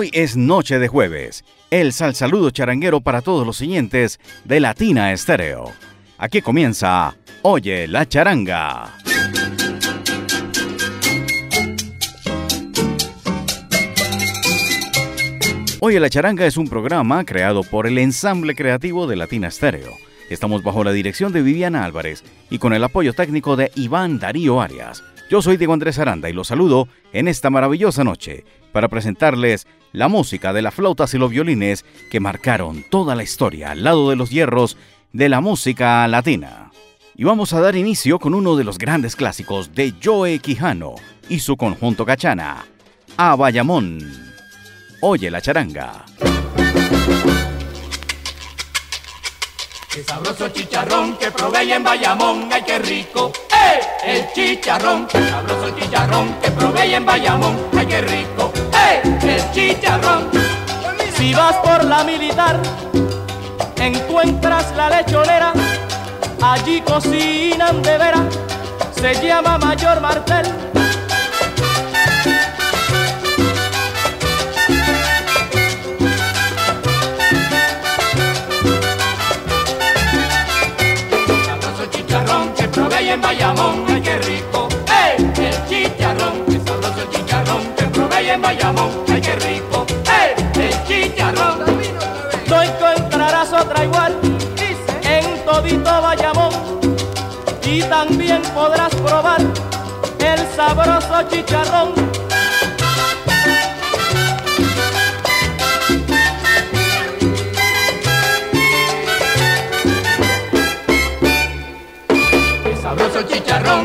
Hoy es noche de jueves. El sal saludo charanguero para todos los siguientes de Latina Estéreo. Aquí comienza Oye la charanga. Oye la charanga es un programa creado por el ensamble creativo de Latina Estéreo. Estamos bajo la dirección de Viviana Álvarez y con el apoyo técnico de Iván Darío Arias. Yo soy Diego Andrés Aranda y los saludo en esta maravillosa noche para presentarles la música de las flautas y los violines que marcaron toda la historia al lado de los hierros de la música latina. Y vamos a dar inicio con uno de los grandes clásicos de Joe Quijano y su conjunto Cachana, A Bayamón. Oye la charanga. Qué sabroso chicharrón que probé en Bayamón, ay qué rico, ¡eh! El chicharrón, qué sabroso chicharrón que probé en Bayamón, ay qué rico, ¡eh! El chicharrón. Si vas por la militar, encuentras la lechonera, allí cocinan de veras, se llama Mayor Martel en Bayamón, ay qué rico, ¡eh! El chicharrón, qué sabroso el chicharrón que probé en Bayamón, ay qué rico, ¡eh! El chicharrón. No encontrarás otra igual en todito Bayamón y también podrás probar el sabroso chicharrón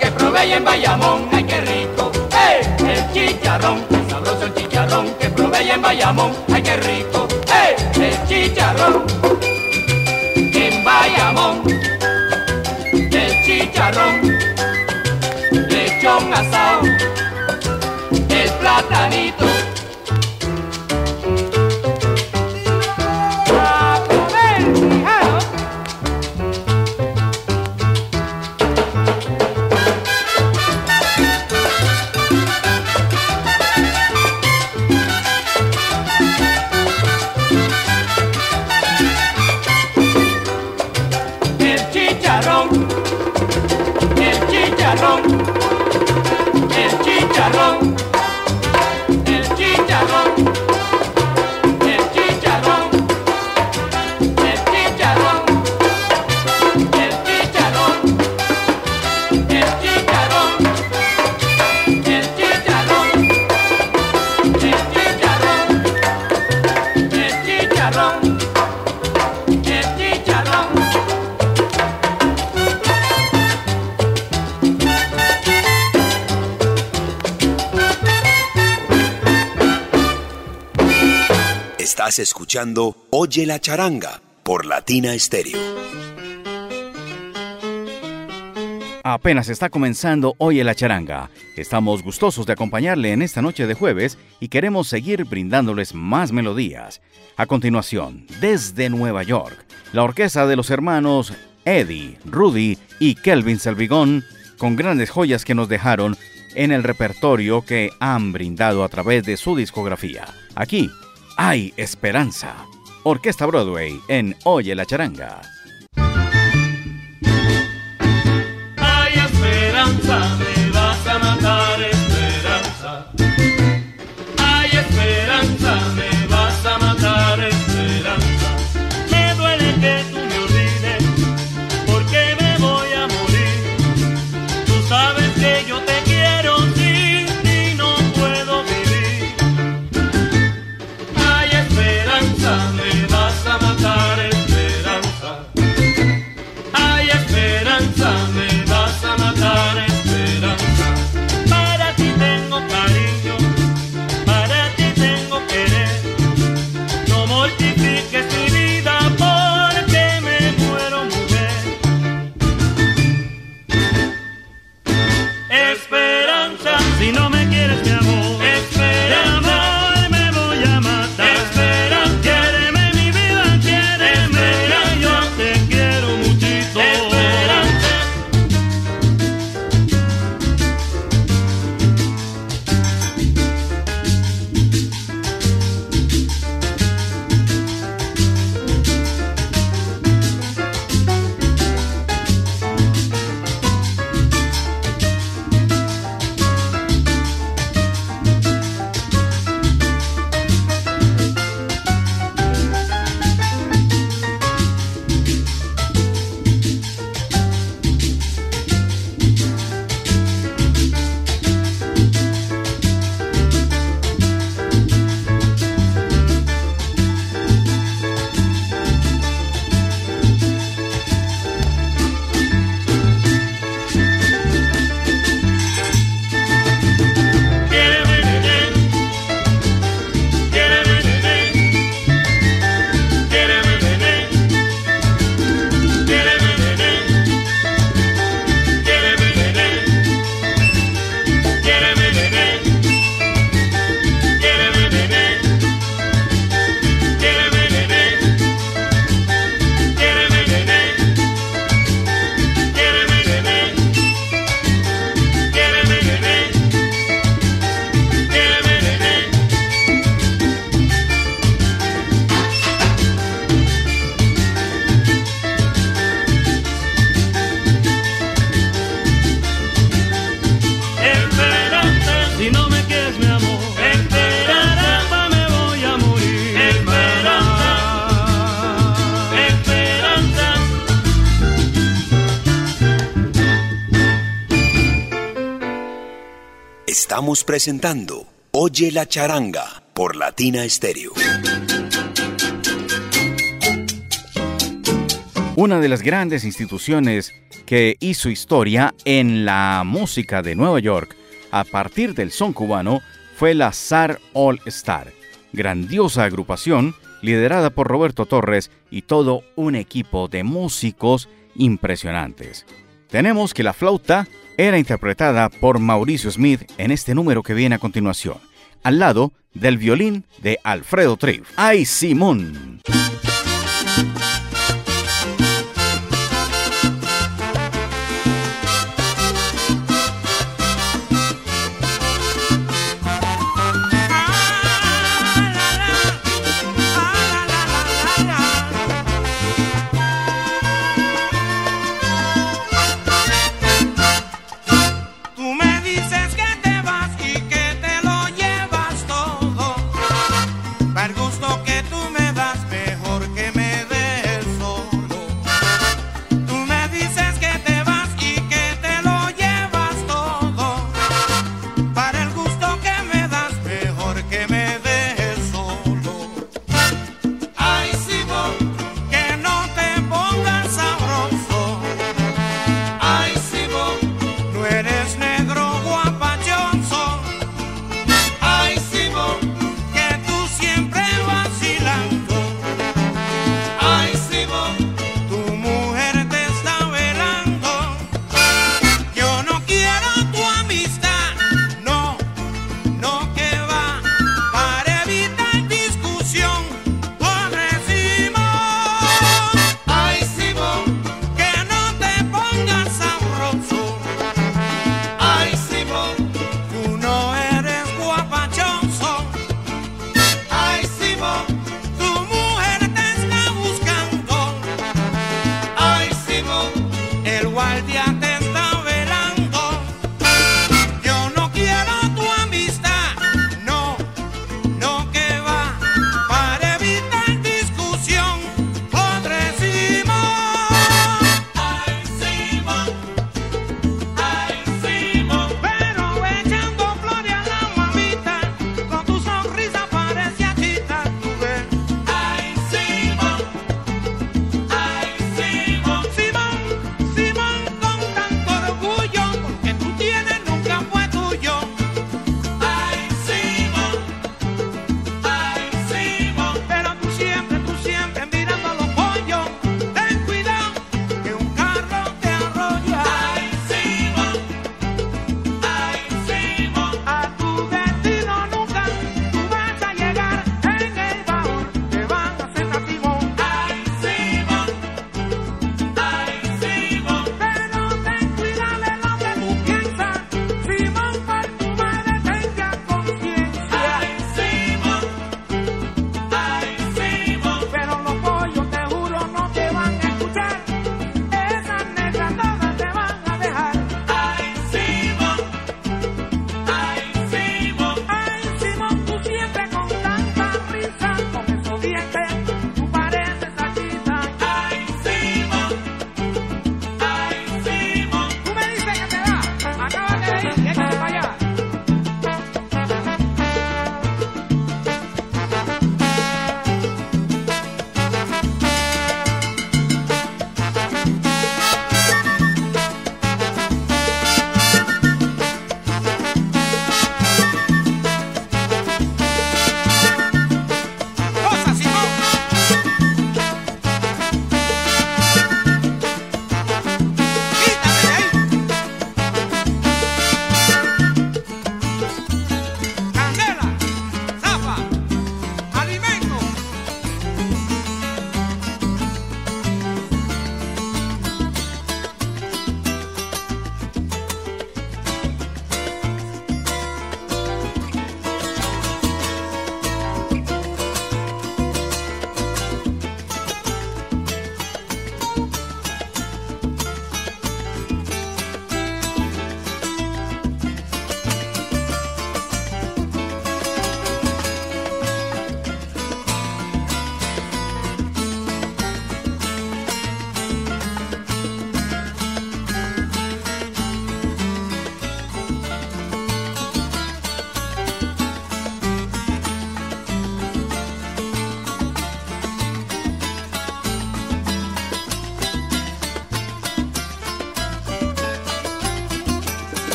que probé en Bayamón, ay qué rico, ¡eh! El chicharrón, sabroso el chicharrón que probé en Bayamón, ay qué rico, ¡eh! El chicharrón, en Bayamón, el chicharrón, lechón asado, el platanito. Escuchando Oye la charanga por Latina Estéreo. Apenas está comenzando Oye la charanga. Estamos gustosos de acompañarle en esta noche de jueves y queremos seguir brindándoles más melodías. A continuación, desde Nueva York, la orquesta de los hermanos Eddie, Rudy y Kelvin Selvigón, con grandes joyas que nos dejaron en el repertorio que han brindado a través de su discografía. Aquí hay esperanza. Orquesta Broadway en Oye la Charanga. Presentando Oye la charanga por Latina Stereo. Una de las grandes instituciones que hizo historia en la música de Nueva York a partir del son cubano fue la SAR All Star, grandiosa agrupación liderada por Roberto Torres y todo un equipo de músicos impresionantes. Tenemos que la flauta era interpretada por Mauricio Smith en este número que viene a continuación, al lado del violín de Alfredo Triff. ¡Ay, Simón!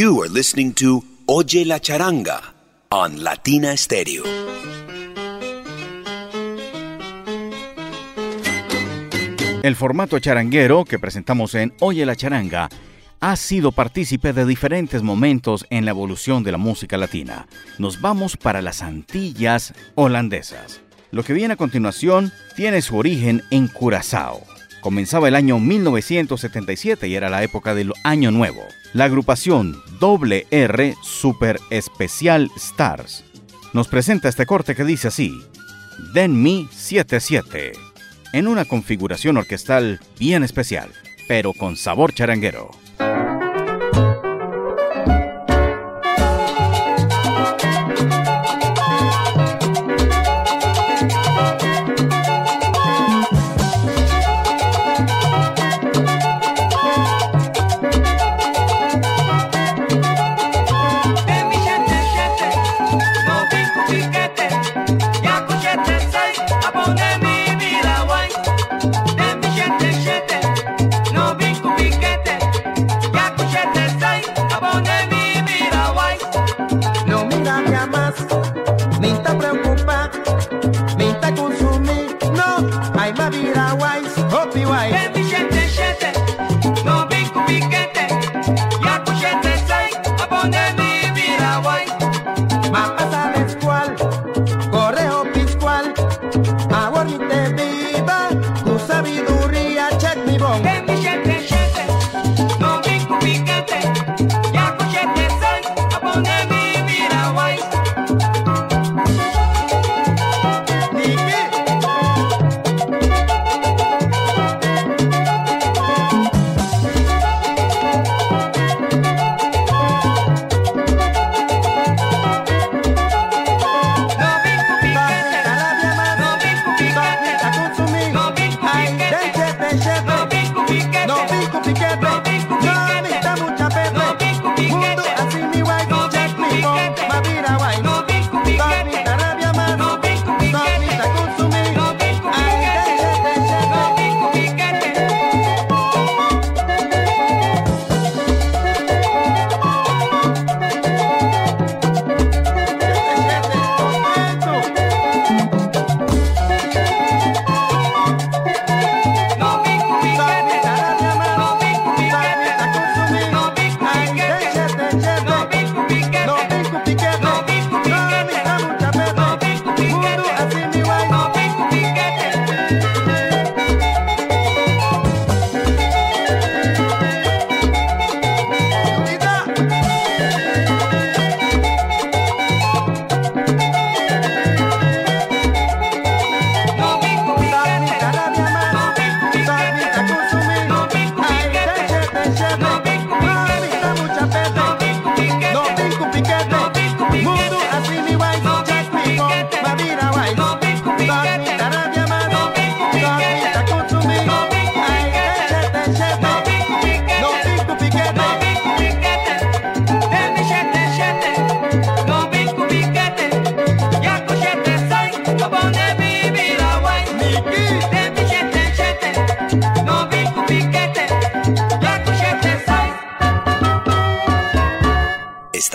Listening to Oye la Charanga on Latina Stereo. El formato charanguero que presentamos en Oye la Charanga ha sido partícipe de diferentes momentos en la evolución de la música latina. Nos vamos para las Antillas holandesas. Lo que viene a continuación tiene su origen en Curazao. Comenzaba el año 1977 y era la época del Año Nuevo. La agrupación WR Super Especial Stars nos presenta este corte que dice así: Den Mi 77, en una configuración orquestal bien especial, pero con sabor charanguero.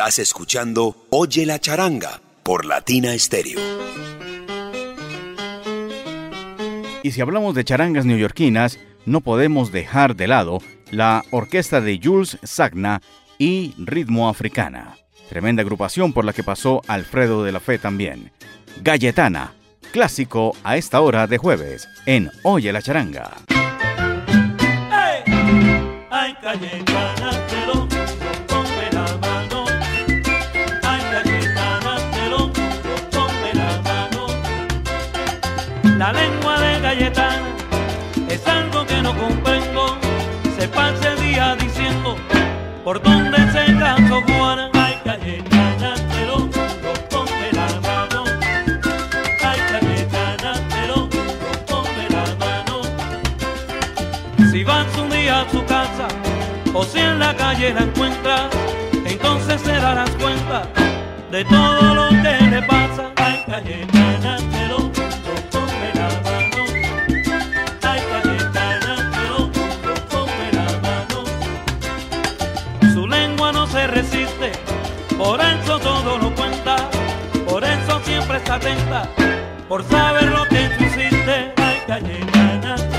Estás escuchando Oye la charanga por Latina Stereo. Y si hablamos de charangas neoyorquinas, no podemos dejar de lado la orquesta de Jules Sagna y Ritmo Africana. Tremenda agrupación por la que pasó Alfredo de la Fe también. Galletana, clásico a esta hora de jueves en Oye la charanga. Ay, Cayetana, La lengua de Cayetana es algo que no comprendo. Se pasa el día diciendo por dónde se casó Juana. Ay, Cayetana, te lo la mano. Ay, Cayetana, te lo la mano. Si vas un día a su casa o si en la calle la encuentras, entonces te darás cuenta de todo lo que le pasa. Ay, Cayetana, te por eso todo lo cuenta, por eso siempre está atenta, por saber lo que tú hiciste. Ay,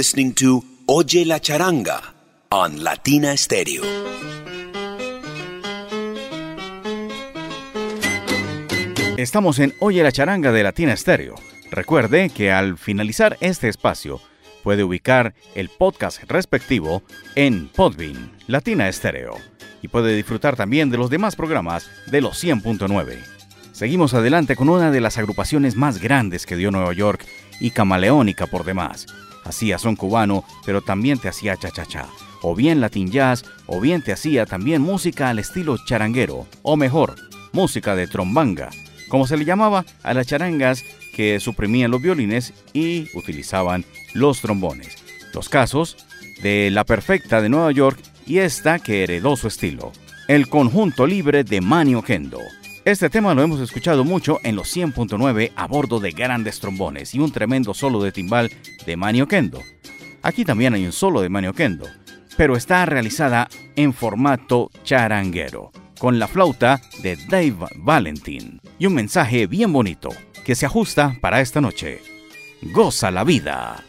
listening to Oye la Charanga on Latina Stereo. Estamos en Oye la Charanga de Latina Stereo. Recuerde que al finalizar este espacio puede ubicar el podcast respectivo en Podbean, Latina Stereo, y puede disfrutar también de los demás programas de los 100.9. Seguimos adelante con una de las agrupaciones más grandes que dio Nueva York y camaleónica por demás. Hacía son cubano, pero también te hacía cha-cha-cha, o bien latin jazz, o bien te hacía también música al estilo charanguero, o mejor, música de trombanga, como se le llamaba a las charangas que suprimían los violines y utilizaban los trombones. Los casos de La Perfecta de Nueva York y esta que heredó su estilo, el conjunto libre de Manio Kendo. Este tema lo hemos escuchado mucho en los 100.9 a bordo de grandes trombones y un tremendo solo de timbal de Manio Kendo. Aquí también hay un solo de Manio Kendo, pero está realizada en formato charanguero, con la flauta de Dave Valentin y un mensaje bien bonito que se ajusta para esta noche. Goza la vida.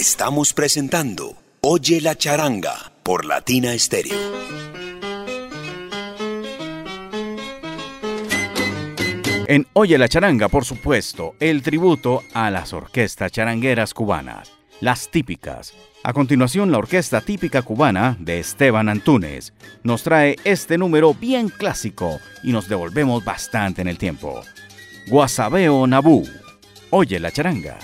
Estamos presentando Oye la charanga por Latina Stereo. En Oye la charanga, por supuesto, el tributo a las orquestas charangueras cubanas, las típicas. A continuación, la orquesta típica cubana de Esteban Antunes nos trae este número bien clásico y nos devolvemos bastante en el tiempo. Guasabeo Nabú. Oye la charanga.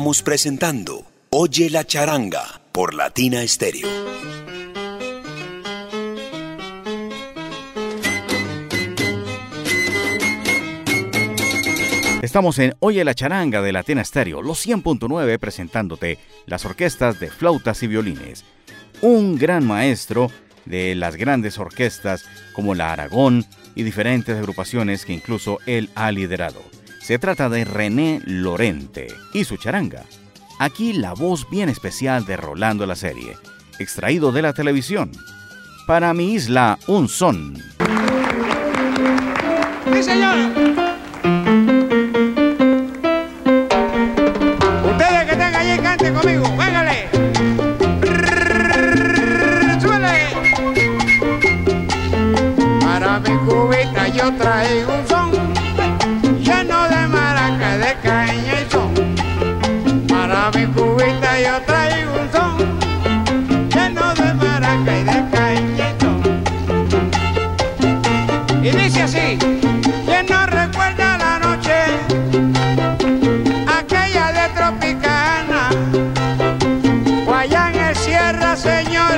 Estamos presentando Oye la charanga por Latina Stereo. Estamos en Oye la charanga de Latina Stereo, los 100.9 presentándote las orquestas de flautas y violines. Un gran maestro de las grandes orquestas como la Aragón y diferentes agrupaciones que incluso él ha liderado. Se trata de René Lorente y su charanga. Aquí la voz bien especial de Rolando la serie, extraído de la televisión. Para mi isla, un son. ¡Sí, señor! Ustedes que están allí, canten conmigo. ¡Véngale! ¡Súbele! Para mi cubita yo traigo un Sierra,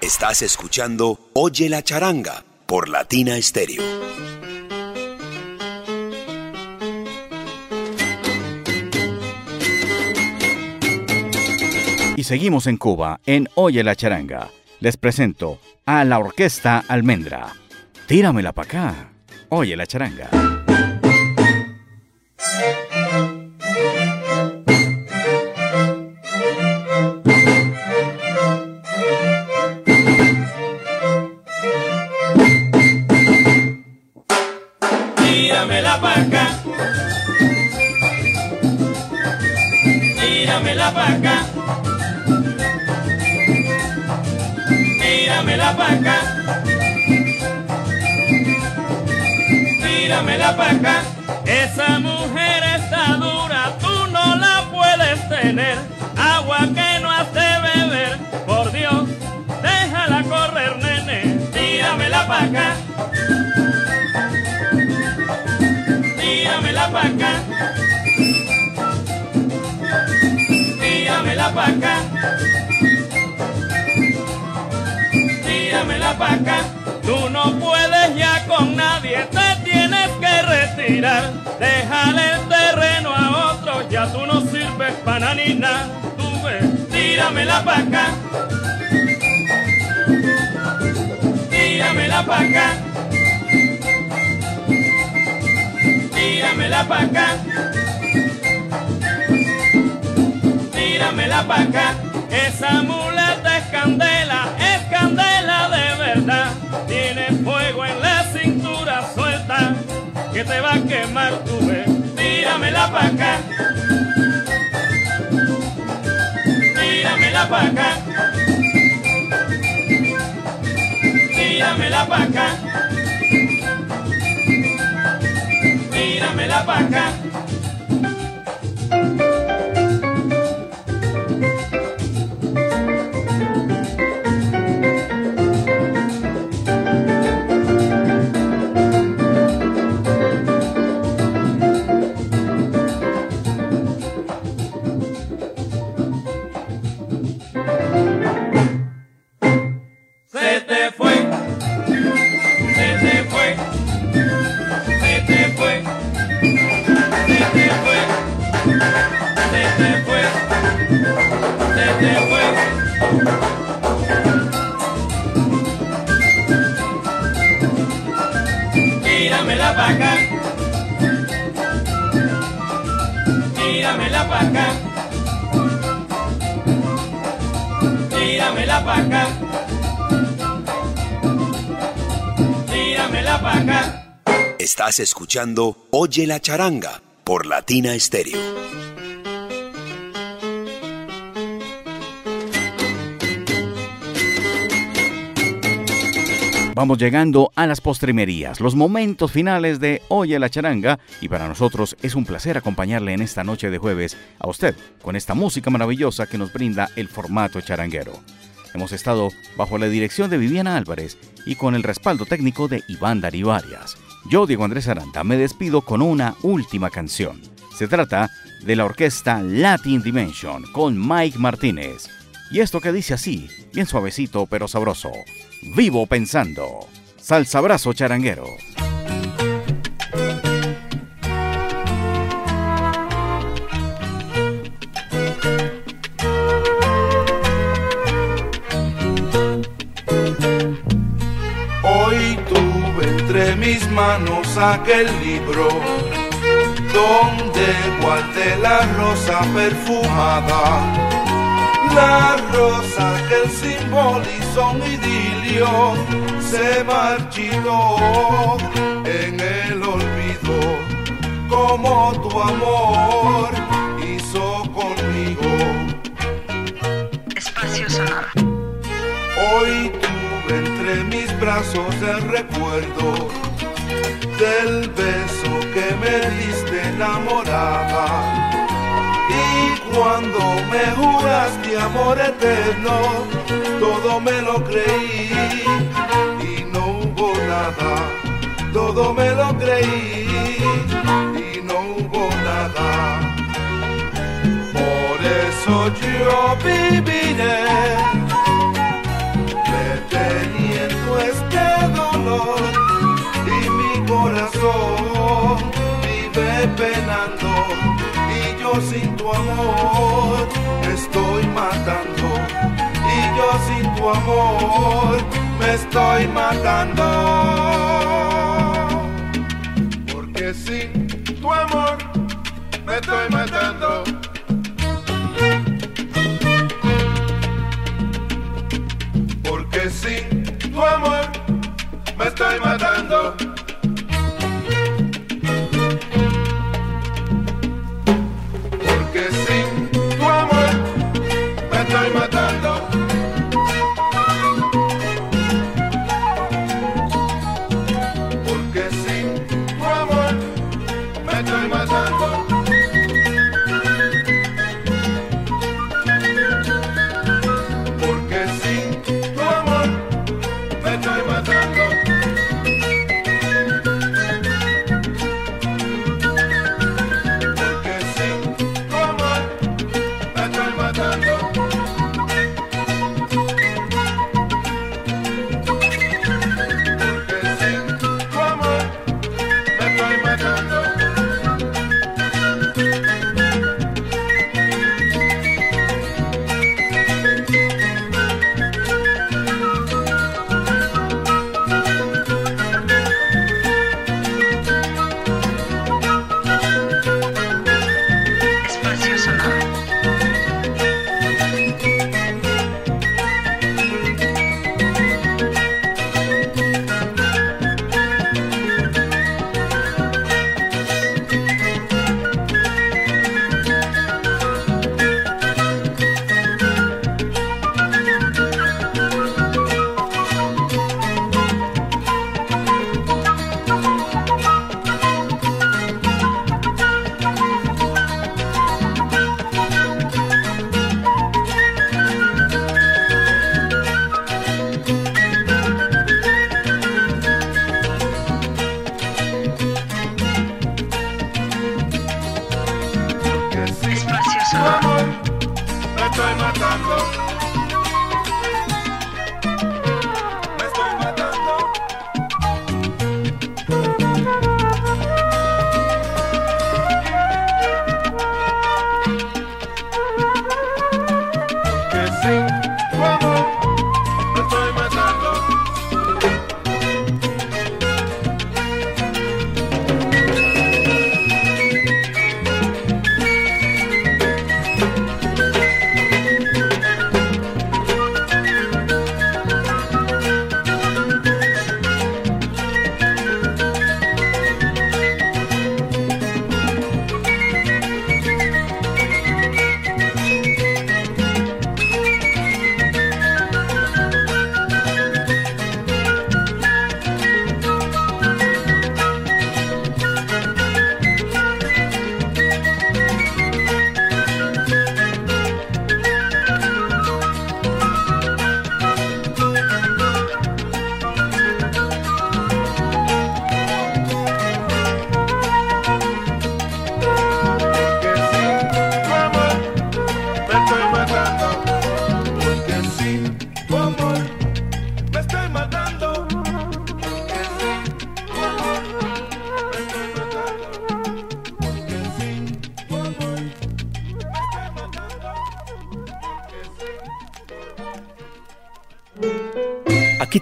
Estás escuchando Oye la charanga por Latina Stereo. Y seguimos en Cuba, en Oye la charanga. Les presento a la orquesta Almendra. Tíramela para acá. Oye la charanga. Acá. Tíramela pa' acá. Tíramela pa' acá. Esa mujer está dura, tú no la puedes tener. Agua que no hace beber, por Dios, déjala correr, nene. Tíramela pa' acá. Tíramela pa' acá. Con nadie, te tienes que retirar. Déjale el terreno a otro, ya tú no sirves para ni nada. Tú ves, tíramela pa' acá. Tíramela pa' acá. Tíramela pa' acá. Tíramela pa' acá. Esa muleta es candela, es candela de verdad. Que te va a quemar tu vez. Tíramela pa' acá. Tíramela pa' acá. Tíramela pa' acá. Tíramela pa' acá. Oye la charanga por Latina Stereo. Vamos llegando a las postrimerías, los momentos finales de Oye la charanga y para nosotros es un placer acompañarle en esta noche de jueves a usted con esta música maravillosa que nos brinda el formato charanguero. Hemos estado bajo la dirección de Viviana Álvarez y con el respaldo técnico de Iván Darío Arias. Yo, Diego Andrés Aranda, me despido con una última canción. Se trata de la orquesta Latin Dimension con Mike Martínez. Y esto que dice así, bien suavecito pero sabroso. Vivo pensando. Salsa brazo charanguero. Manos aquel libro donde guardé la rosa perfumada. La rosa que el simbolizó un idilio se marchitó en el olvido como tu amor hizo conmigo. Espacio sonoro. Hoy tuve entre mis brazos el recuerdo del beso que me diste enamorada. Y cuando me juraste amor eterno, todo me lo creí y no hubo nada. Todo me lo creí y no hubo nada. Por eso yo viviré. Amor y mi vive penando y yo sin tu amor me estoy matando y yo sin tu amor me estoy matando. Porque sin tu amor me estoy matando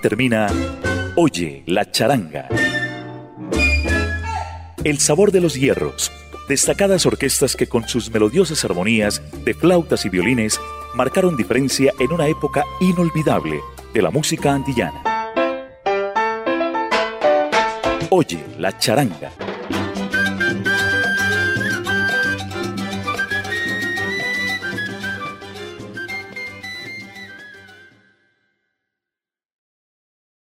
termina Oye la charanga. El sabor de los hierros. Destacadas orquestas que con sus melodiosas armonías de flautas y violines marcaron diferencia en una época inolvidable de la música antillana. Oye la charanga